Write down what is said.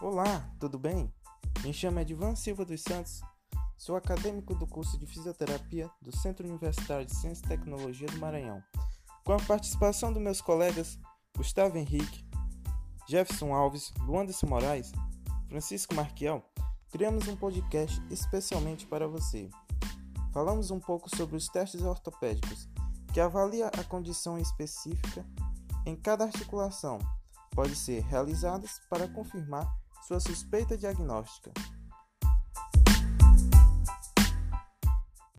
Olá, tudo bem? Me chamo Edvan Silva dos Santos, sou acadêmico do curso de Fisioterapia do Centro Universitário de Ciência e Tecnologia do Maranhão. Com a participação dos meus colegas Gustavo Henrique, Jefferson Alves, Luanderson Moraes, Francisco Marquiel, criamos um podcast especialmente para você. Falamos um pouco sobre os testes ortopédicos, que avalia a condição específica em cada articulação, pode ser realizadas para confirmar sua suspeita diagnóstica.